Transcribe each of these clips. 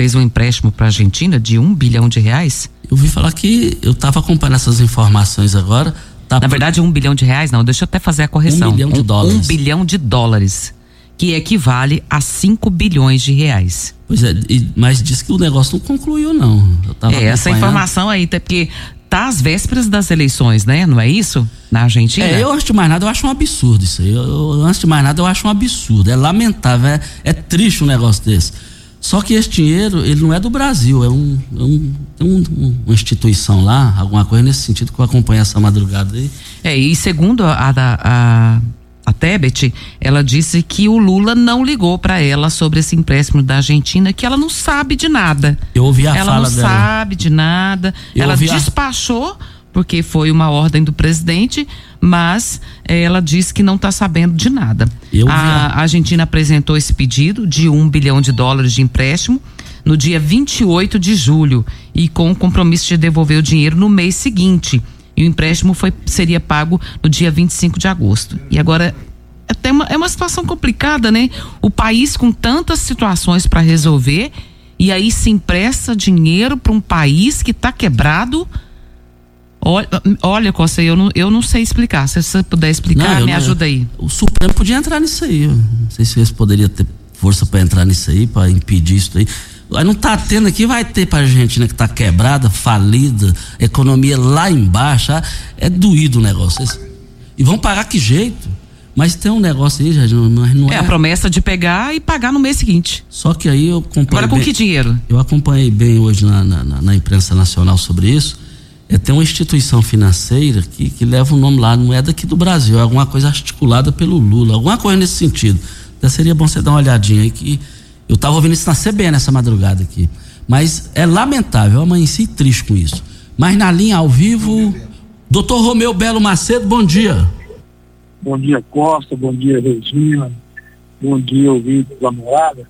fez um empréstimo para a Argentina de um bilhão de reais? Eu ouvi falar que eu estava acompanhando essas informações agora. Tá Na verdade, um bilhão de reais, não, deixa eu até fazer a correção. Um bilhão de dólares. Um bilhão de dólares, que equivale a 5 bilhões de reais. Pois é, mas diz que o negócio não concluiu, não. é, essa informação aí, até porque tá às vésperas das eleições, né? Não é isso? Na Argentina? É, eu antes de mais nada eu acho um absurdo isso aí. Eu, eu, antes de mais nada eu acho um absurdo. É lamentável, é, é triste um negócio desse. Só que esse dinheiro, ele não é do Brasil, é um, é um, um, uma instituição lá, alguma coisa nesse sentido que eu acompanho essa madrugada aí. É, e segundo a, a, a, a Tebet, ela disse que o Lula não ligou para ela sobre esse empréstimo da Argentina, que ela não sabe de nada. Eu ouvi a ela fala dela. Ela não sabe de nada. Eu ela despachou. A porque foi uma ordem do presidente, mas eh, ela disse que não está sabendo de nada. a, a Argentina apresentou esse pedido de um bilhão de dólares de empréstimo no dia 28 de julho e com o compromisso de devolver o dinheiro no mês seguinte. E o empréstimo foi, seria pago no dia 25 de agosto. E agora é uma, é uma situação complicada, né? O país com tantas situações para resolver e aí se empresta dinheiro para um país que está quebrado Olha, olha Costa, eu não, eu não sei explicar. Se você puder explicar, não, me não, ajuda aí. O Supremo podia entrar nisso aí. Não sei se eles poderiam ter força para entrar nisso aí, para impedir isso aí. Aí não tá tendo aqui, vai ter pra Argentina que tá quebrada, falida, economia lá embaixo. Ah, é doído o negócio. E vão pagar que jeito? Mas tem um negócio aí, já não, não é, é. a promessa de pegar e pagar no mês seguinte. Só que aí eu acompanhei. Agora com bem, que dinheiro? Eu acompanhei bem hoje na, na, na imprensa nacional sobre isso é, tem uma instituição financeira que, que leva o nome lá, não é daqui do Brasil, é alguma coisa articulada pelo Lula, alguma coisa nesse sentido. Então seria bom você dar uma olhadinha aí que eu estava ouvindo isso na CBN nessa madrugada aqui. Mas é lamentável, eu amanheci triste com isso. Mas na linha ao vivo, doutor Romeu Belo Macedo, bom dia. Bom dia, Costa, bom dia, Regina, bom dia, ouvinte da morada.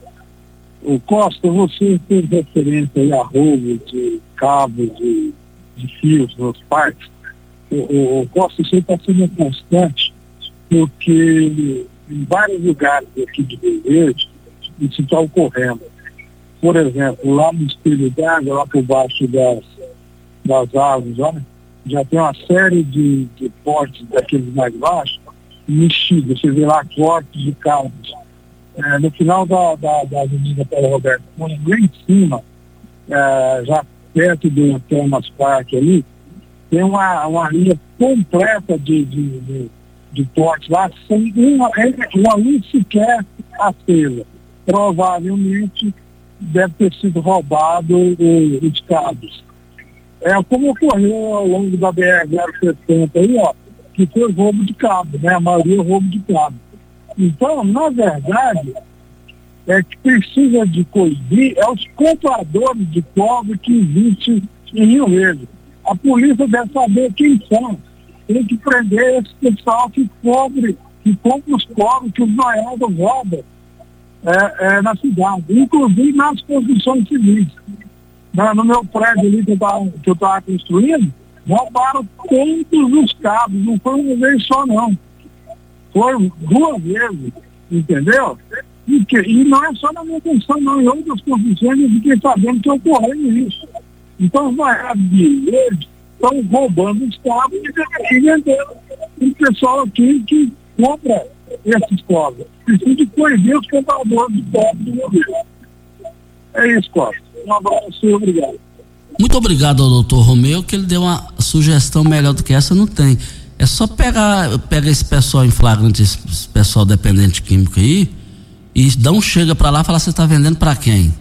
O Costa, você fez referência aí a roubo de cabos de de nos parques, o, o, está sendo constante, porque em vários lugares aqui de Rio Verde, isso está ocorrendo. Por exemplo, lá no espelho d'água, lá por baixo das, das árvores, olha, já tem uma série de, de portes daqueles mais baixos, mexidos, você vê lá cortes de cabos. É, no final da, da, da Avenida Paulo Roberto lá em cima, é, já perto do Thomas Park ali, tem uma, uma linha completa de, de, de, de porte lá, sem uma, uma luz sequer acesa. Provavelmente deve ter sido roubado os cabos. É como ocorreu ao longo da BR-070 aí, ó, que foi roubo de cabo, né? A maioria é roubo de cabo. Então, na verdade, é, que precisa de coibir é os compradores de cobre que existem em Rio Verde. A polícia deve saber quem são. Tem que prender esse pessoal que cobre, que compra os cobres que os noiados roubam é, é, na cidade, inclusive nas construções civis. Na, no meu prédio ali que eu estava construindo, roubaram todos os cabos, não foi uma vez só não. Foi duas vezes, entendeu? E, não é só na minha função, não, em outras profissões eu fiquei sabendo que ocorrendo isso. Então os maiores de verde estão roubando os cabos e vendendo. o pessoal aqui que compra esses cobras. Precisa de coibir os compradores de cobras do governo. É isso, Costa. Um abraço e obrigado. Muito obrigado ao doutor Romeu, que ele deu uma sugestão melhor do que essa, não tem. É só pegar, pega esse pessoal em flagrante, esse pessoal dependente químico aí, e um chega para lá e fala: você está vendendo para quem?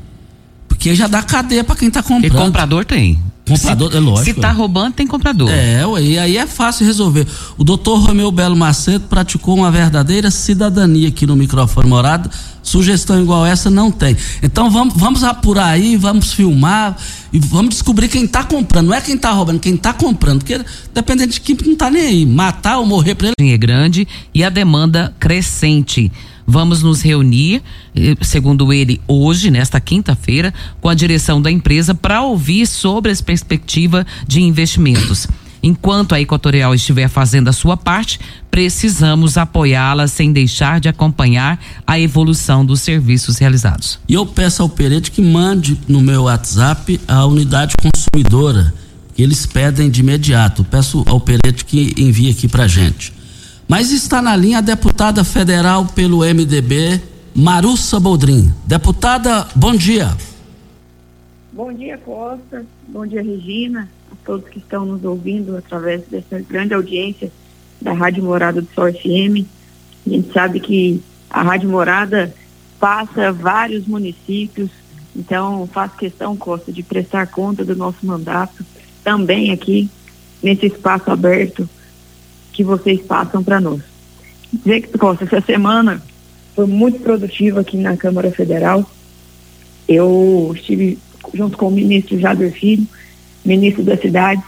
Porque já dá cadeia para quem está comprando. E comprador tem. Comprador, se, é lógico. Se tá roubando, tem comprador. É, ué, e aí é fácil resolver. O doutor Romeu Belo Macedo praticou uma verdadeira cidadania aqui no microfone morado. Sugestão igual essa não tem. Então vamos, vamos apurar aí, vamos filmar e vamos descobrir quem está comprando. Não é quem está roubando, quem está comprando. Porque dependendo de quem não está nem aí. Matar ou morrer para ele. É grande e a demanda crescente. Vamos nos reunir, eh, segundo ele, hoje, nesta quinta-feira, com a direção da empresa para ouvir sobre a perspectiva de investimentos. Enquanto a Equatorial estiver fazendo a sua parte, precisamos apoiá-la sem deixar de acompanhar a evolução dos serviços realizados. E eu peço ao Perete que mande no meu WhatsApp a unidade consumidora, eles pedem de imediato. peço ao Perete que envie aqui pra gente. Mas está na linha a deputada federal pelo MDB, Marussa Boldrin. Deputada, bom dia. Bom dia, Costa. Bom dia, Regina. A todos que estão nos ouvindo através dessa grande audiência da Rádio Morada do Sol FM. A gente sabe que a Rádio Morada passa vários municípios, então faço questão, Costa, de prestar conta do nosso mandato também aqui nesse espaço aberto que vocês passam para nós. Dizer que, Costa, essa semana foi muito produtiva aqui na Câmara Federal. Eu estive junto com o ministro Jader Filho, ministro da cidade,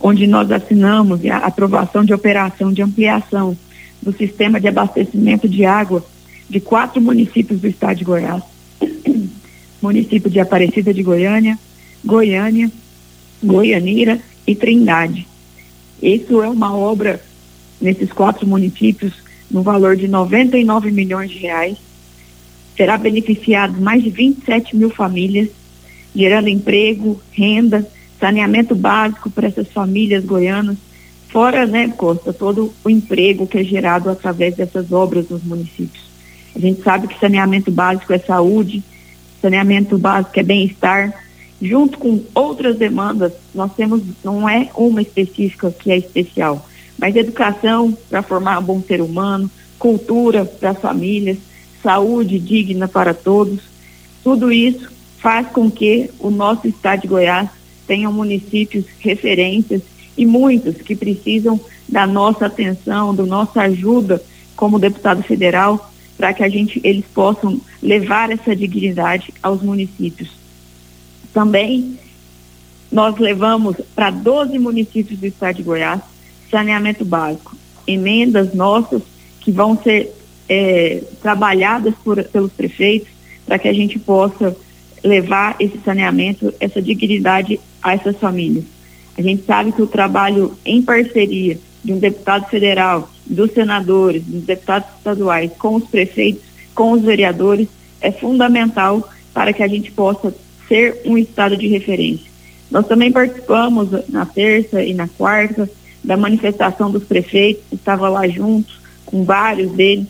onde nós assinamos a aprovação de operação de ampliação do sistema de abastecimento de água de quatro municípios do estado de Goiás. município de Aparecida de Goiânia, Goiânia, Goianira e Trindade. Isso é uma obra nesses quatro municípios no valor de 99 milhões de reais. Será beneficiado mais de 27 mil famílias gerando emprego, renda, saneamento básico para essas famílias goianas, fora, né, Costa, todo o emprego que é gerado através dessas obras nos municípios. A gente sabe que saneamento básico é saúde, saneamento básico é bem-estar, junto com outras demandas, nós temos, não é uma específica que é especial, mas educação para formar um bom ser humano, cultura para as famílias, saúde digna para todos, tudo isso faz com que o nosso estado de Goiás tenha municípios referências e muitos que precisam da nossa atenção, da nossa ajuda como deputado federal, para que a gente eles possam levar essa dignidade aos municípios. Também nós levamos para 12 municípios do estado de Goiás saneamento básico, emendas nossas que vão ser é, trabalhadas por, pelos prefeitos para que a gente possa levar esse saneamento, essa dignidade a essas famílias. A gente sabe que o trabalho em parceria de um deputado federal, dos senadores, dos deputados estaduais, com os prefeitos, com os vereadores, é fundamental para que a gente possa ser um estado de referência. Nós também participamos na terça e na quarta da manifestação dos prefeitos, estava lá juntos com vários deles.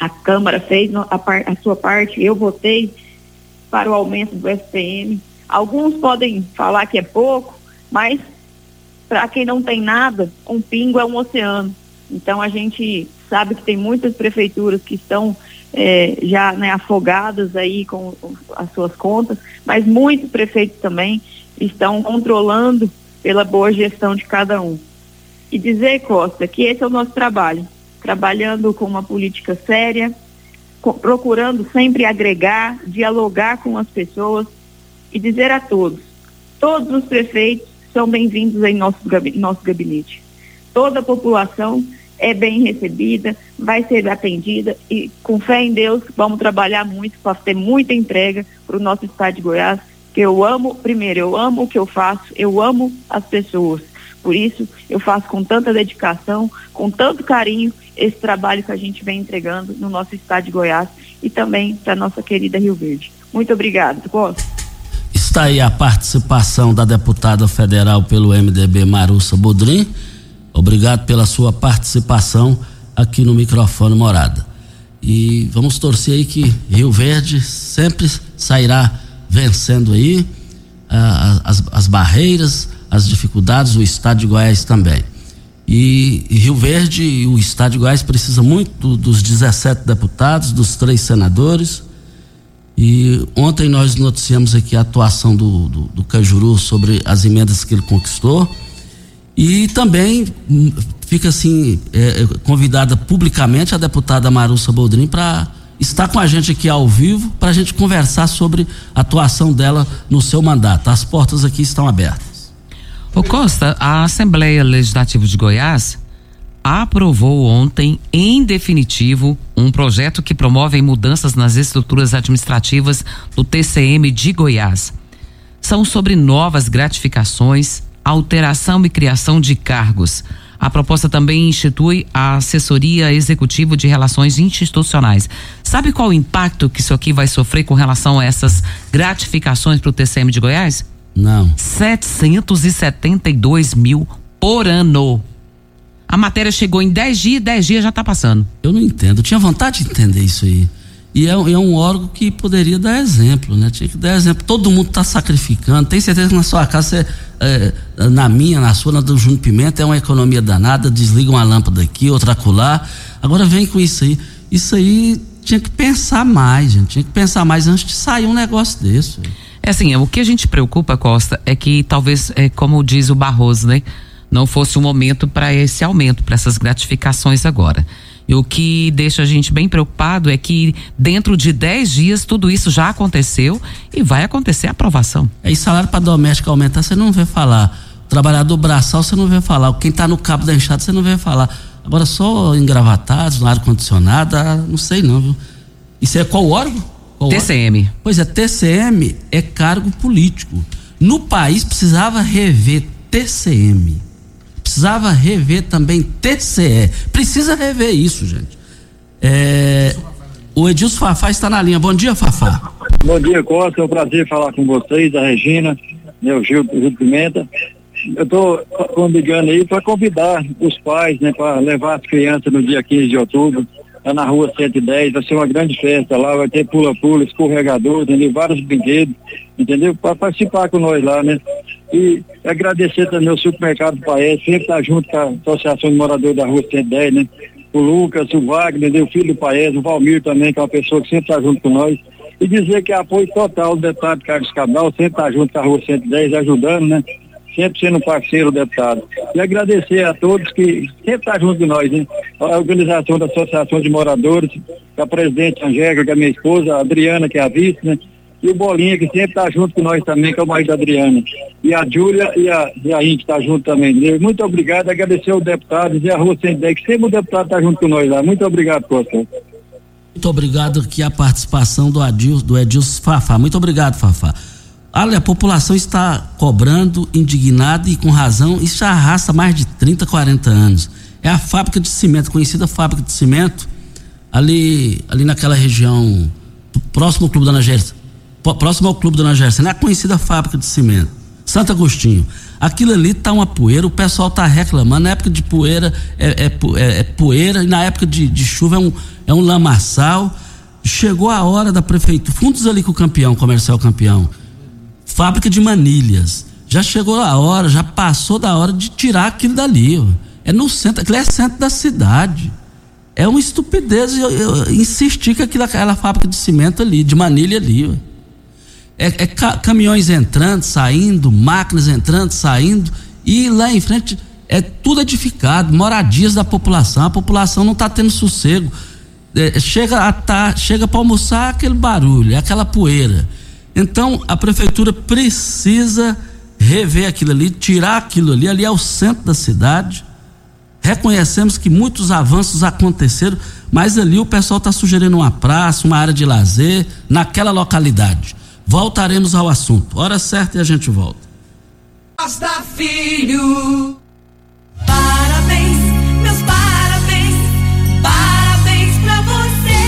A Câmara fez a, a sua parte, eu votei para o aumento do SPM. Alguns podem falar que é pouco, mas para quem não tem nada, um pingo é um oceano. Então a gente sabe que tem muitas prefeituras que estão é, já né, afogadas aí com as suas contas, mas muitos prefeitos também estão controlando pela boa gestão de cada um. E dizer, Costa, que esse é o nosso trabalho, trabalhando com uma política séria, procurando sempre agregar, dialogar com as pessoas e dizer a todos: todos os prefeitos são bem-vindos em nosso, nosso gabinete. Toda a população é bem recebida, vai ser atendida e, com fé em Deus, vamos trabalhar muito para ter muita entrega para o nosso estado de Goiás. Eu amo, primeiro, eu amo o que eu faço, eu amo as pessoas. Por isso, eu faço com tanta dedicação, com tanto carinho, esse trabalho que a gente vem entregando no nosso estado de Goiás e também para nossa querida Rio Verde. Muito obrigada, Costa. Está aí a participação da deputada federal pelo MDB, Marussa Bodrim. Obrigado pela sua participação aqui no microfone Morada. E vamos torcer aí que Rio Verde sempre sairá vencendo aí ah, as, as barreiras, as dificuldades, o estado de Goiás também. E, Rio Verde e o estado de Goiás precisa muito dos 17 deputados, dos três senadores. E ontem nós noticiamos aqui a atuação do, do, do Cajuru sobre as emendas que ele conquistou. E também hum, fica assim é, é, convidada publicamente a deputada Marussa Boldrin para estar com a gente aqui ao vivo para a gente conversar sobre a atuação dela no seu mandato. As portas aqui estão abertas. Ô Costa, a Assembleia Legislativa de Goiás aprovou ontem, em definitivo, um projeto que promove mudanças nas estruturas administrativas do TCM de Goiás. São sobre novas gratificações, alteração e criação de cargos. A proposta também institui a assessoria executiva de relações institucionais. Sabe qual o impacto que isso aqui vai sofrer com relação a essas gratificações para o TCM de Goiás? Não. 772 mil por ano. A matéria chegou em 10 dias, 10 dias já está passando. Eu não entendo. Eu tinha vontade de entender isso aí. E é, é, um órgão que poderia dar exemplo, né? Tinha que dar exemplo. Todo mundo está sacrificando. Tem certeza que na sua casa, você, é, na minha, na sua, na do Júnior Pimenta, é uma economia danada. Desliga uma lâmpada aqui, outra acolá. Agora vem com isso aí. Isso aí tinha que pensar mais, gente. Tinha que pensar mais antes de sair um negócio desse. É assim, o que a gente preocupa, Costa, é que talvez, é, como diz o Barroso, né? Não fosse o momento para esse aumento, para essas gratificações agora. E o que deixa a gente bem preocupado é que dentro de 10 dias tudo isso já aconteceu e vai acontecer a aprovação. É, e salário para doméstico aumentar, você não vê falar. O trabalhador braçal, você não vê falar. Quem está no cabo da enxada, você não vê falar. Agora, só engravatados, no ar-condicionado, ah, não sei não, viu? Isso é qual órgão? Qual TCM. Órgão? Pois é, TCM é cargo político. No país precisava rever TCM precisava rever também TCE. Precisa rever isso, gente. É, o Edilson Fafá está na linha. Bom dia, Fafá. Bom dia, Costa. É um prazer falar com vocês, a Regina, né, o Gil, Gil Pimenta. Eu estou ligando aí para convidar os pais, né, para levar as crianças no dia 15 de outubro, lá na rua 110, vai ser uma grande festa lá, vai ter pula-pula, escorregador, entendeu? Vários brinquedos, entendeu? Para participar com nós lá, né? E agradecer também ao supermercado Paes, sempre está junto com a Associação de Moradores da Rua 110, né? O Lucas, o Wagner, né? o filho do Paes, o Valmir também, que é uma pessoa que sempre está junto com nós. E dizer que é apoio total do deputado Carlos Cabral, sempre está junto com a Rua 110, ajudando, né? Sempre sendo parceiro do deputado. E agradecer a todos que sempre estão tá junto de nós, né? A organização da Associação de Moradores, a presidente Angélica, que é minha esposa, a Adriana, que é a vice, né? E o Bolinha, que sempre está junto com nós também, que é o marido da Adriana. E a Júlia e a, e a Indy está junto também. Muito obrigado, agradecer ao deputado, e a Rua que sempre o deputado está junto com nós lá. Muito obrigado, Costa. Muito obrigado aqui a participação do Adilson, do Edilson Fafá. Muito obrigado, Fafá. Olha, a população está cobrando, indignada e com razão. Isso já arrasta mais de 30, 40 anos. É a fábrica de cimento, conhecida fábrica de cimento, ali, ali naquela região, próximo ao Clube da Nagéria próximo ao Clube Dona Gerson, é a conhecida fábrica de cimento, Santo Agostinho. Aquilo ali tá uma poeira, o pessoal tá reclamando. Na época de poeira é, é, é, é poeira, e na época de, de, chuva é um, é um lamaçal. Chegou a hora da prefeitura, fundos ali com o campeão, comercial campeão, fábrica de manilhas. Já chegou a hora, já passou da hora de tirar aquilo dali. Ó. É no centro, aquilo é centro da cidade. É uma estupidez eu, eu insistir que aquilo, aquela fábrica de cimento ali, de manilha ali. É, é caminhões entrando, saindo, máquinas entrando, saindo, e lá em frente é tudo edificado, moradias da população. A população não está tendo sossego. É, chega a tá, chega para almoçar aquele barulho, aquela poeira. Então a prefeitura precisa rever aquilo ali, tirar aquilo ali. Ali é o centro da cidade. Reconhecemos que muitos avanços aconteceram, mas ali o pessoal está sugerindo uma praça, uma área de lazer naquela localidade. Voltaremos ao assunto. Hora certa e a gente volta. Costa Filho. Parabéns, meus parabéns. Parabéns pra você.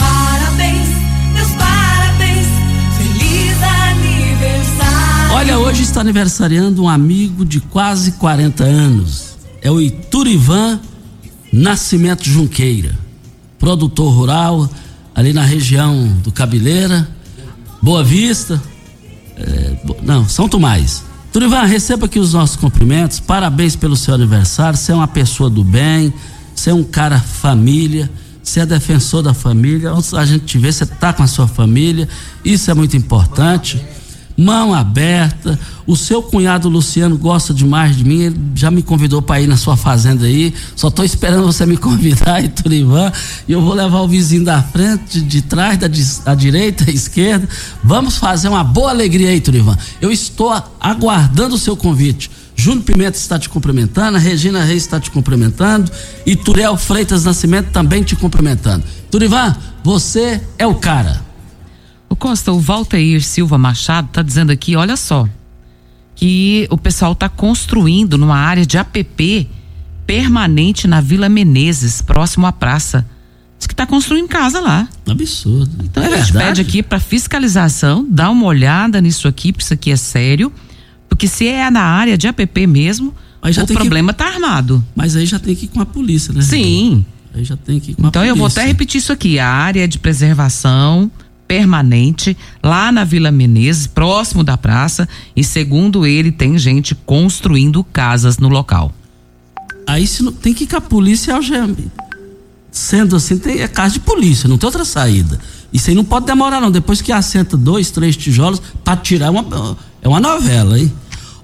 Parabéns, meus parabéns. Feliz aniversário. Olha, hoje está aniversariando um amigo de quase 40 anos. É o Iturivan Nascimento Junqueira, produtor rural ali na região do Cabeleira Boa Vista, é, não, São Tomás. Turivan, receba aqui os nossos cumprimentos, parabéns pelo seu aniversário, você é uma pessoa do bem, você é um cara família, você é defensor da família, a gente te vê, você está com a sua família, isso é muito importante mão aberta. O seu cunhado Luciano gosta demais de mim, ele já me convidou para ir na sua fazenda aí. Só estou esperando você me convidar, Iturivan, e eu vou levar o vizinho da frente, de, trás, da, da direita, da esquerda. Vamos fazer uma boa alegria aí, Iturivan. Eu estou aguardando o seu convite. Júnior Pimenta está te cumprimentando, Regina Reis está te cumprimentando e Turiel Freitas Nascimento também te cumprimentando. Turivan, você é o cara. O Costa, o Valteir Silva Machado está dizendo aqui, olha só, que o pessoal está construindo numa área de APP permanente na Vila Menezes, próximo à praça. Diz que está construindo casa lá. Absurdo. Então é a gente pede aqui para fiscalização, dá uma olhada nisso aqui, porque isso aqui é sério. Porque se é na área de APP mesmo, o problema está armado. Mas aí já tem que ir com a polícia, né? Sim. Aí já tem que ir com então a polícia. eu vou até repetir isso aqui. A área de preservação permanente lá na Vila Menezes, próximo da praça, e segundo ele, tem gente construindo casas no local. Aí se não, tem que ir com a polícia algeme. Sendo assim, tem, é casa de polícia, não tem outra saída. Isso aí não pode demorar, não. Depois que assenta dois, três tijolos, para tirar uma. É uma novela, hein?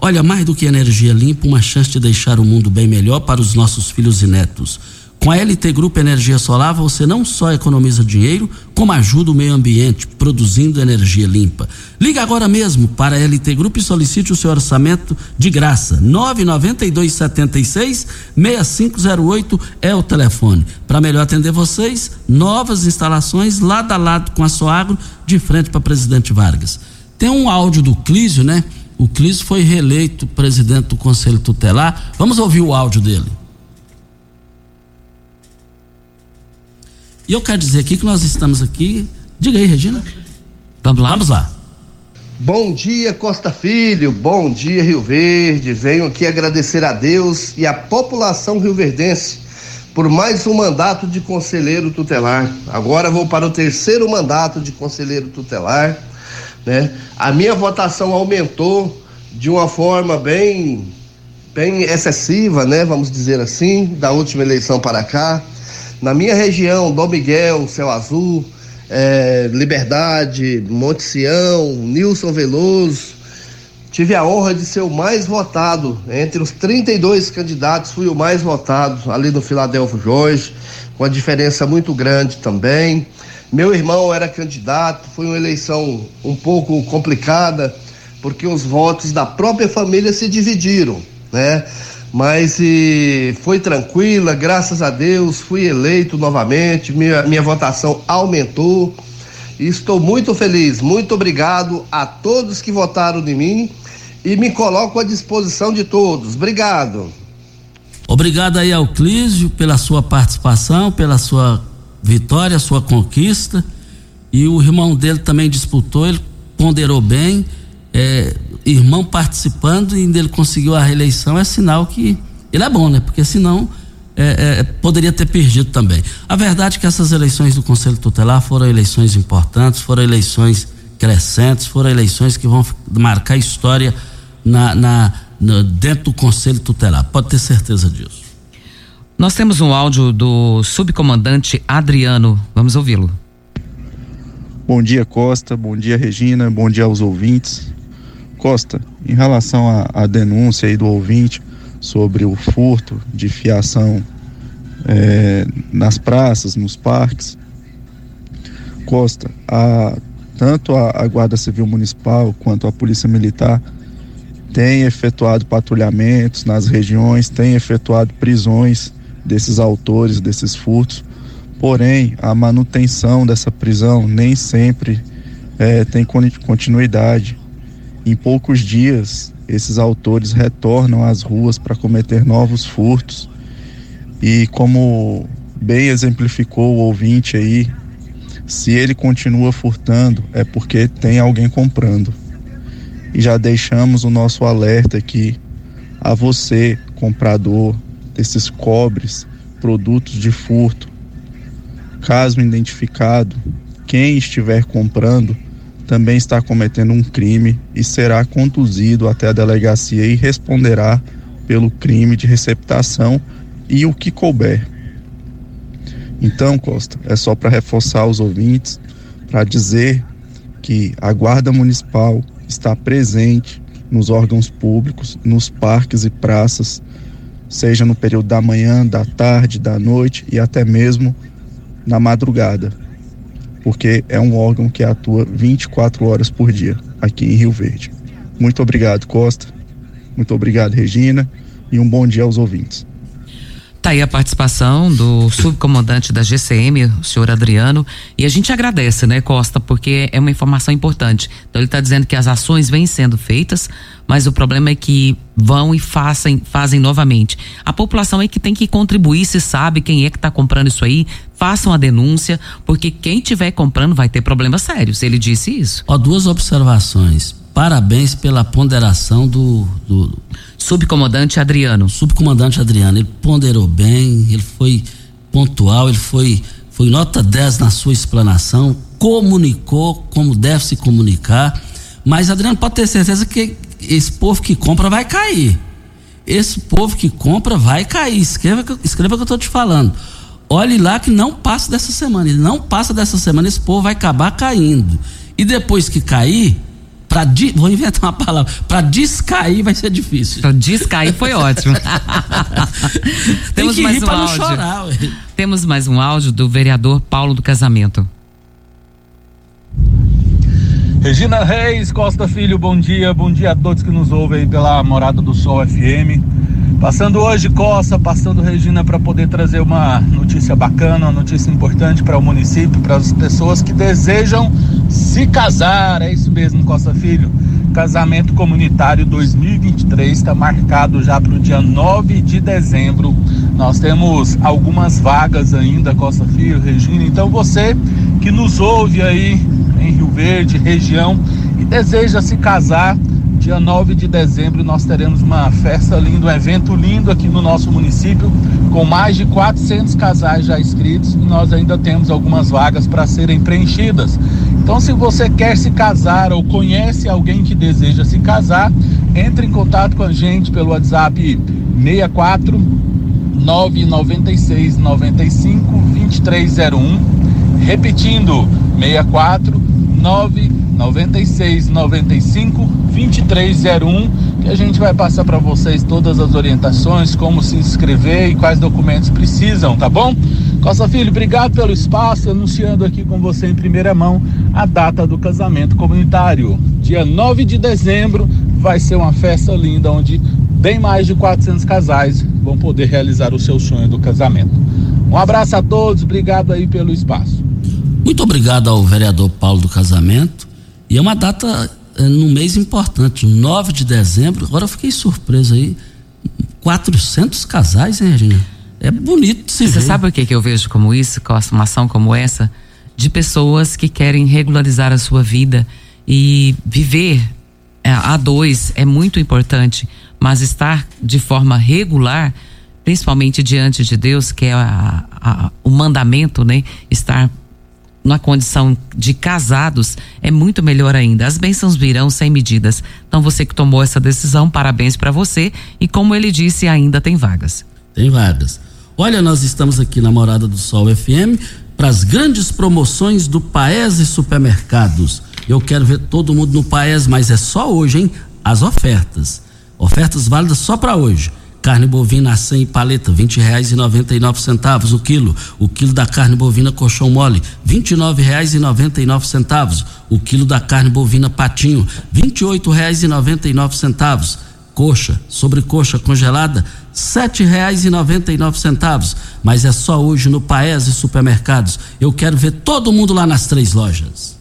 Olha, mais do que energia limpa, uma chance de deixar o mundo bem melhor para os nossos filhos e netos. Com a LT Grupo Energia Solar, você não só economiza dinheiro, como ajuda o meio ambiente, produzindo energia limpa. Liga agora mesmo para a LT Grupo e solicite o seu orçamento de graça. 99276 6508 é o telefone. Para melhor atender vocês, novas instalações lado a lado com a Soagro, de frente para Presidente Vargas. Tem um áudio do Clísio, né? O Clísio foi reeleito presidente do Conselho Tutelar. Vamos ouvir o áudio dele. E eu quero dizer aqui que nós estamos aqui. Diga aí, Regina. Vamos lá? Vamos lá. Bom dia, Costa Filho. Bom dia, Rio Verde. Venho aqui agradecer a Deus e a população rioverdense por mais um mandato de conselheiro tutelar. Agora vou para o terceiro mandato de conselheiro tutelar. Né? A minha votação aumentou de uma forma bem, bem excessiva, né? Vamos dizer assim, da última eleição para cá. Na minha região, Dom Miguel, Céu Azul, é, Liberdade, Monte Sião, Nilson Veloso, tive a honra de ser o mais votado. Entre os 32 candidatos, fui o mais votado ali no Filadelfo Jorge, com a diferença muito grande também. Meu irmão era candidato, foi uma eleição um pouco complicada, porque os votos da própria família se dividiram, né? Mas e, foi tranquila, graças a Deus, fui eleito novamente, minha, minha votação aumentou e estou muito feliz. Muito obrigado a todos que votaram em mim e me coloco à disposição de todos. Obrigado. Obrigado aí ao Clísio pela sua participação, pela sua vitória, sua conquista. E o irmão dele também disputou, ele ponderou bem. É, irmão participando e ele conseguiu a reeleição, é sinal que ele é bom, né? Porque senão é, é, poderia ter perdido também. A verdade é que essas eleições do Conselho Tutelar foram eleições importantes, foram eleições crescentes, foram eleições que vão marcar história na, na, na, dentro do Conselho Tutelar. Pode ter certeza disso. Nós temos um áudio do subcomandante Adriano. Vamos ouvi-lo. Bom dia, Costa. Bom dia, Regina. Bom dia aos ouvintes. Costa, em relação à denúncia aí do ouvinte sobre o furto de fiação é, nas praças, nos parques, Costa, a, tanto a, a Guarda Civil Municipal quanto a Polícia Militar tem efetuado patrulhamentos nas regiões, tem efetuado prisões desses autores desses furtos. Porém, a manutenção dessa prisão nem sempre é, tem continuidade. Em poucos dias, esses autores retornam às ruas para cometer novos furtos. E como bem exemplificou o ouvinte aí, se ele continua furtando é porque tem alguém comprando. E já deixamos o nosso alerta aqui a você, comprador desses cobres, produtos de furto. Caso identificado, quem estiver comprando, também está cometendo um crime e será conduzido até a delegacia e responderá pelo crime de receptação e o que couber. Então, Costa, é só para reforçar os ouvintes, para dizer que a Guarda Municipal está presente nos órgãos públicos, nos parques e praças, seja no período da manhã, da tarde, da noite e até mesmo na madrugada porque é um órgão que atua 24 horas por dia aqui em Rio Verde. Muito obrigado, Costa. Muito obrigado, Regina. E um bom dia aos ouvintes. Tá aí a participação do subcomandante da GCM, o senhor Adriano, e a gente agradece, né, Costa, porque é uma informação importante. Então ele está dizendo que as ações vêm sendo feitas, mas o problema é que vão e fazem, fazem novamente. A população é que tem que contribuir, se sabe quem é que está comprando isso aí, façam a denúncia, porque quem estiver comprando vai ter problemas sérios. Ele disse isso. Ó, duas observações. Parabéns pela ponderação do, do Subcomandante Adriano. Subcomandante Adriano, ele ponderou bem, ele foi pontual, ele foi, foi nota 10 na sua explanação, comunicou como deve se comunicar. Mas, Adriano, pode ter certeza que esse povo que compra vai cair. Esse povo que compra vai cair. Escreva, escreva o que eu estou te falando. Olhe lá que não passa dessa semana. Ele não passa dessa semana, esse povo vai acabar caindo. E depois que cair, Pra di, vou inventar uma palavra. Para descair vai ser difícil. Para descair foi ótimo. Temos mais um áudio. Chorar, Temos mais um áudio do vereador Paulo do Casamento. Regina Reis, Costa Filho, bom dia. Bom dia a todos que nos ouvem aí pela Morada do Sol FM. Passando hoje, Costa, passando Regina, para poder trazer uma notícia bacana, uma notícia importante para o município, para as pessoas que desejam se casar. É isso mesmo, Costa Filho. Casamento Comunitário 2023 está marcado já para o dia 9 de dezembro. Nós temos algumas vagas ainda, Costa Filho, Regina. Então você que nos ouve aí em Rio Verde, região, e deseja se casar, Dia 9 de dezembro nós teremos uma festa linda, um evento lindo aqui no nosso município, com mais de 400 casais já inscritos e nós ainda temos algumas vagas para serem preenchidas. Então, se você quer se casar ou conhece alguém que deseja se casar, entre em contato com a gente pelo WhatsApp 64 996 95 2301. Repetindo, 64 996 95 2301, que a gente vai passar para vocês todas as orientações, como se inscrever e quais documentos precisam, tá bom? Costa Filho, obrigado pelo espaço, anunciando aqui com você em primeira mão a data do casamento comunitário. Dia 9 de dezembro vai ser uma festa linda onde bem mais de 400 casais vão poder realizar o seu sonho do casamento. Um abraço a todos, obrigado aí pelo espaço. Muito obrigado ao vereador Paulo do Casamento. E é uma data é, num mês importante, 9 de dezembro. Agora eu fiquei surpreso aí. 400 casais, hein, Regina? É bonito se Você ver. sabe o que, que eu vejo como isso, com uma ação como essa? De pessoas que querem regularizar a sua vida e viver é, a dois é muito importante, mas estar de forma regular, principalmente diante de Deus, que é a, a, o mandamento, né? Estar na condição de casados, é muito melhor ainda. As bênçãos virão sem medidas. Então, você que tomou essa decisão, parabéns para você. E como ele disse, ainda tem vagas. Tem vagas. Olha, nós estamos aqui na Morada do Sol FM para as grandes promoções do Paese Supermercados. Eu quero ver todo mundo no Paese, mas é só hoje, hein? As ofertas. Ofertas válidas só para hoje. Carne bovina sem paleta, vinte reais e noventa e nove centavos o quilo. O quilo da carne bovina colchão mole, vinte e nove reais e noventa e nove centavos. O quilo da carne bovina patinho, vinte e oito reais e noventa e nove centavos. Coxa, sobrecoxa congelada, sete reais e noventa e nove centavos. Mas é só hoje no Paese Supermercados. Eu quero ver todo mundo lá nas três lojas.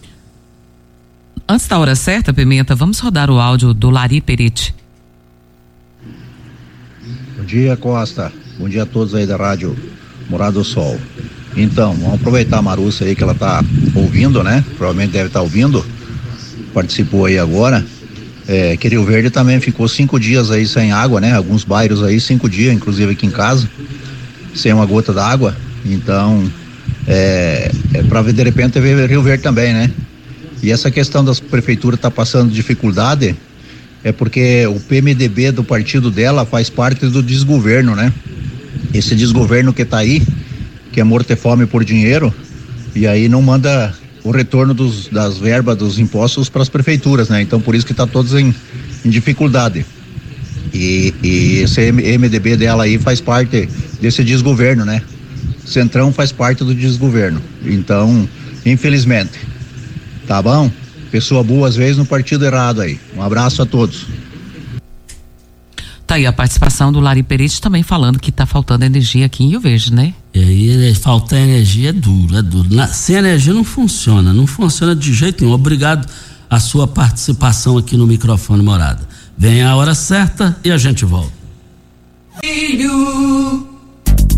Antes da hora certa, Pimenta, vamos rodar o áudio do Lari Perite. Dia, Costa. Bom dia a todos aí da Rádio Morado do Sol. Então, vamos aproveitar a Marussa aí que ela tá ouvindo, né? Provavelmente deve estar tá ouvindo. Participou aí agora. É, que Rio Verde também ficou cinco dias aí sem água, né? Alguns bairros aí, cinco dias, inclusive aqui em casa, sem uma gota d'água. Então, é, é para ver de repente ver Rio Verde também, né? E essa questão das prefeituras tá passando dificuldade, é porque o PMDB do partido dela faz parte do desgoverno, né? Esse desgoverno que está aí, que é morto e fome por dinheiro, e aí não manda o retorno dos, das verbas dos impostos para as prefeituras, né? Então por isso que está todos em, em dificuldade. E, e, esse MDB dela aí faz parte desse desgoverno, né? Centrão faz parte do desgoverno. Então, infelizmente. Tá bom? Pessoa boa às vezes no partido errado aí. Um abraço a todos. Tá aí a participação do Lari Perite também falando que está faltando energia aqui em Rio Verde, né? E aí, faltar energia é duro, é duro. Na, sem energia não funciona, não funciona de jeito nenhum. Obrigado a sua participação aqui no microfone morada. Vem a hora certa e a gente volta. Filho.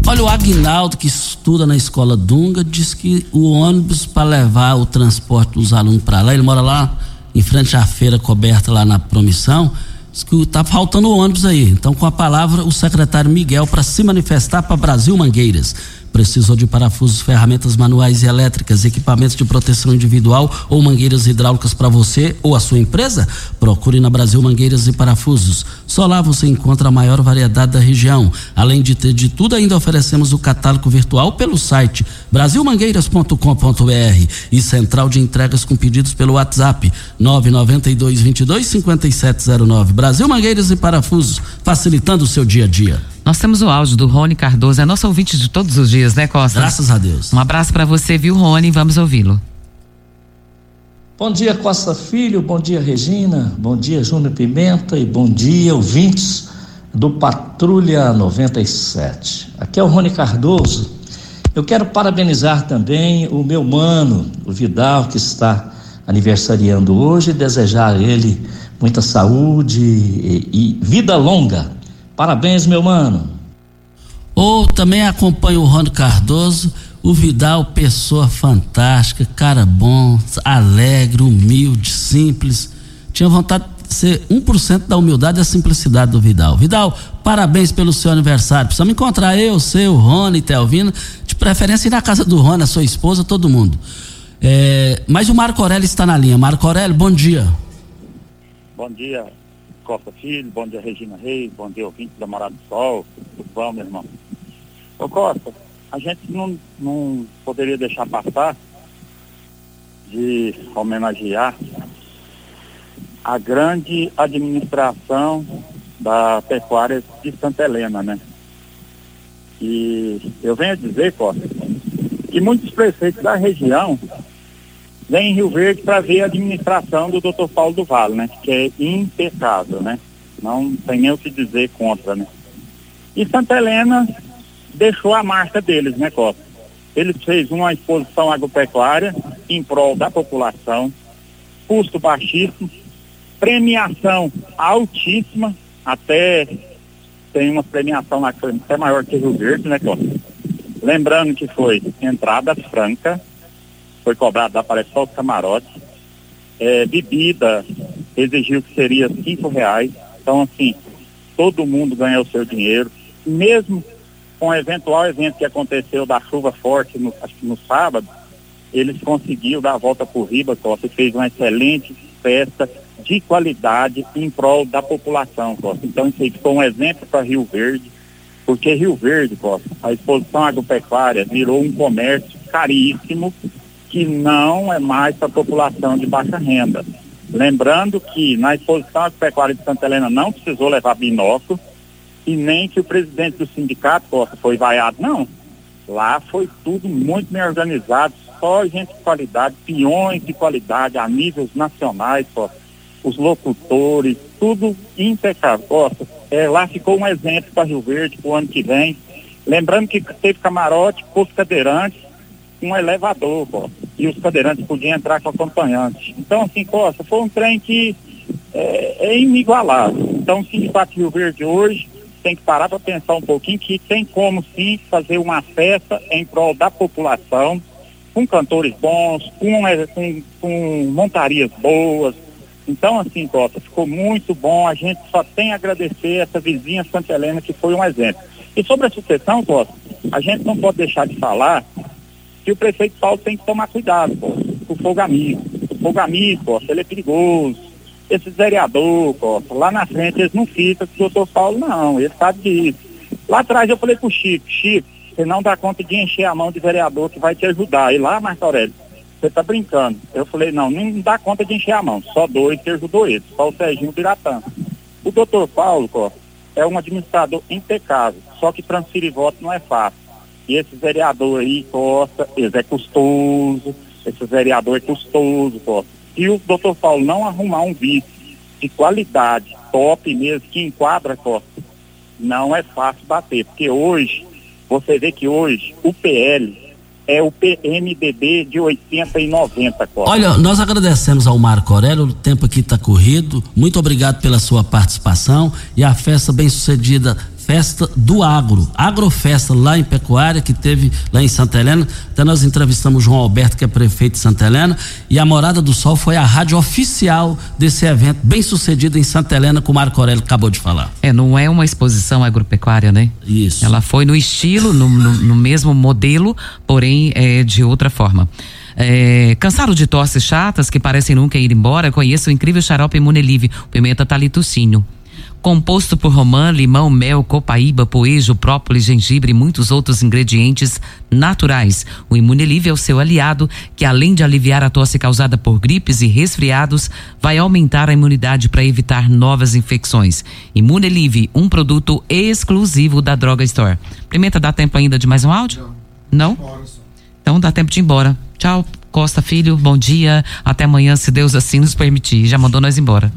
Olha, o Agnaldo, que estuda na escola Dunga, diz que o ônibus para levar o transporte dos alunos para lá, ele mora lá em frente à feira coberta lá na Promissão, diz que está faltando ônibus aí. Então, com a palavra, o secretário Miguel para se manifestar para Brasil Mangueiras. Precisou de parafusos, ferramentas manuais e elétricas, equipamentos de proteção individual ou mangueiras hidráulicas para você ou a sua empresa? Procure na Brasil Mangueiras e Parafusos. Só lá você encontra a maior variedade da região. Além de ter de tudo, ainda oferecemos o catálogo virtual pelo site brasilmangueiras.com.br e central de entregas com pedidos pelo WhatsApp 992 22 5709. Brasil Mangueiras e Parafusos, facilitando o seu dia a dia. Nós temos o áudio do Rony Cardoso, é nosso ouvinte de todos os dias, né, Costa? Graças a Deus. Um abraço para você, viu, Rony? Vamos ouvi-lo. Bom dia, Costa Filho, bom dia, Regina, bom dia, Júnior Pimenta e bom dia, ouvintes do Patrulha 97. Aqui é o Rony Cardoso. Eu quero parabenizar também o meu mano, o Vidal, que está aniversariando hoje, e desejar a ele muita saúde e, e vida longa Parabéns, meu mano. Ou também acompanho o Rony Cardoso, o Vidal, pessoa fantástica, cara bom, alegre, humilde, simples. Tinha vontade de ser 1% da humildade e a simplicidade do Vidal. Vidal, parabéns pelo seu aniversário. Precisamos encontrar eu, seu, Rony, Telvino, de preferência ir na casa do Rony, a sua esposa, todo mundo. É, mas o Marco Aurélio está na linha. Marco Aurélio, bom dia. Bom dia, Costa Filho, bom dia Regina Reis, bom dia ouvinte da Morada do Sol, tudo bom, meu irmão? Ô Costa, a gente não, não poderia deixar passar de homenagear a grande administração da pecuária de Santa Helena, né? E eu venho a dizer, Costa, que muitos prefeitos da região vem em Rio Verde para ver a administração do Dr. Paulo do Vale, né? Que é impecável, né? Não tem nem o que dizer contra, né? E Santa Helena deixou a marca deles, né, Costa? Eles fez uma exposição agropecuária em prol da população, custo baixíssimo, premiação altíssima, até tem uma premiação na até maior que Rio Verde, né, Costa? Lembrando que foi entrada franca, foi cobrado lá, parece só os camarotes. É, bebida exigiu que seria cinco reais. Então, assim, todo mundo ganhou o seu dinheiro. Mesmo com o eventual evento que aconteceu da chuva forte, no, acho que no sábado, eles conseguiram dar a volta por Riba, Costa, e fez uma excelente festa de qualidade em prol da população, Costa. Então, isso aí ficou um exemplo para Rio Verde, porque Rio Verde, Costa, a exposição agropecuária virou um comércio caríssimo que não é mais para a população de baixa renda. Lembrando que na exposição agropecuária de Santa Helena não precisou levar binóculo e nem que o presidente do sindicato foi vaiado, não. Lá foi tudo muito bem organizado, só gente de qualidade, peões de qualidade a níveis nacionais, os locutores, tudo impecável. Costa, é, lá ficou um exemplo para Rio Verde para o ano que vem. Lembrando que teve camarote, posto cadeirante, um elevador, Costa, e os cadeirantes podiam entrar com acompanhante. Então, assim, Costa, foi um trem que é, é inigualável. Então, o Sindicato Rio Verde hoje tem que parar para pensar um pouquinho que tem como sim fazer uma festa em prol da população, com cantores bons, com, é, com, com montarias boas. Então, assim, Costa, ficou muito bom. A gente só tem a agradecer essa vizinha Santa Helena, que foi um exemplo. E sobre a sucessão, Costa, a gente não pode deixar de falar que o prefeito Paulo tem que tomar cuidado, pô, com o fogo amigo. O fogo amigo, pô, ele é perigoso. Esse vereador, pô, lá na frente eles não ficam com o doutor Paulo, não, ele sabe disso. Lá atrás eu falei pro Chico, Chico, você não dá conta de encher a mão de vereador que vai te ajudar. E lá, Marco Aurélio, você tá brincando. Eu falei, não, não dá conta de encher a mão. Só dois que ajudou ele, só o Serginho Biratã. O doutor Paulo, pô, é um administrador impecável, só que transferir voto não é fácil. E esse vereador aí, Costa, ele é custoso, esse vereador é custoso, Costa. Se o doutor Paulo não arrumar um vice de qualidade, top mesmo, que enquadra, Costa, não é fácil bater, porque hoje, você vê que hoje o PL é o PMDB de 80 e 90, Costa. Olha, nós agradecemos ao Marco Aurélio, o tempo aqui está corrido, muito obrigado pela sua participação e a festa bem sucedida festa do agro, agrofesta lá em Pecuária, que teve lá em Santa Helena. Até nós entrevistamos João Alberto, que é prefeito de Santa Helena, e a Morada do Sol foi a rádio oficial desse evento, bem sucedido em Santa Helena, como o Marco Aurélio acabou de falar. É, não é uma exposição agropecuária, né? Isso. Ela foi no estilo, no, no, no mesmo modelo, porém é, de outra forma. É, cansado de tosses chatas que parecem nunca ir embora, conheça o incrível xarope Imunelive, pimenta talitucínio composto por romã, limão, mel, copaíba, poejo, própolis, gengibre e muitos outros ingredientes naturais. O Imunelive é o seu aliado, que além de aliviar a tosse causada por gripes e resfriados, vai aumentar a imunidade para evitar novas infecções. Imunelive, um produto exclusivo da Droga Store. Pimenta, dá tempo ainda de mais um áudio? Não? Então dá tempo de ir embora. Tchau, Costa Filho, bom dia. Até amanhã, se Deus assim nos permitir. Já mandou nós embora.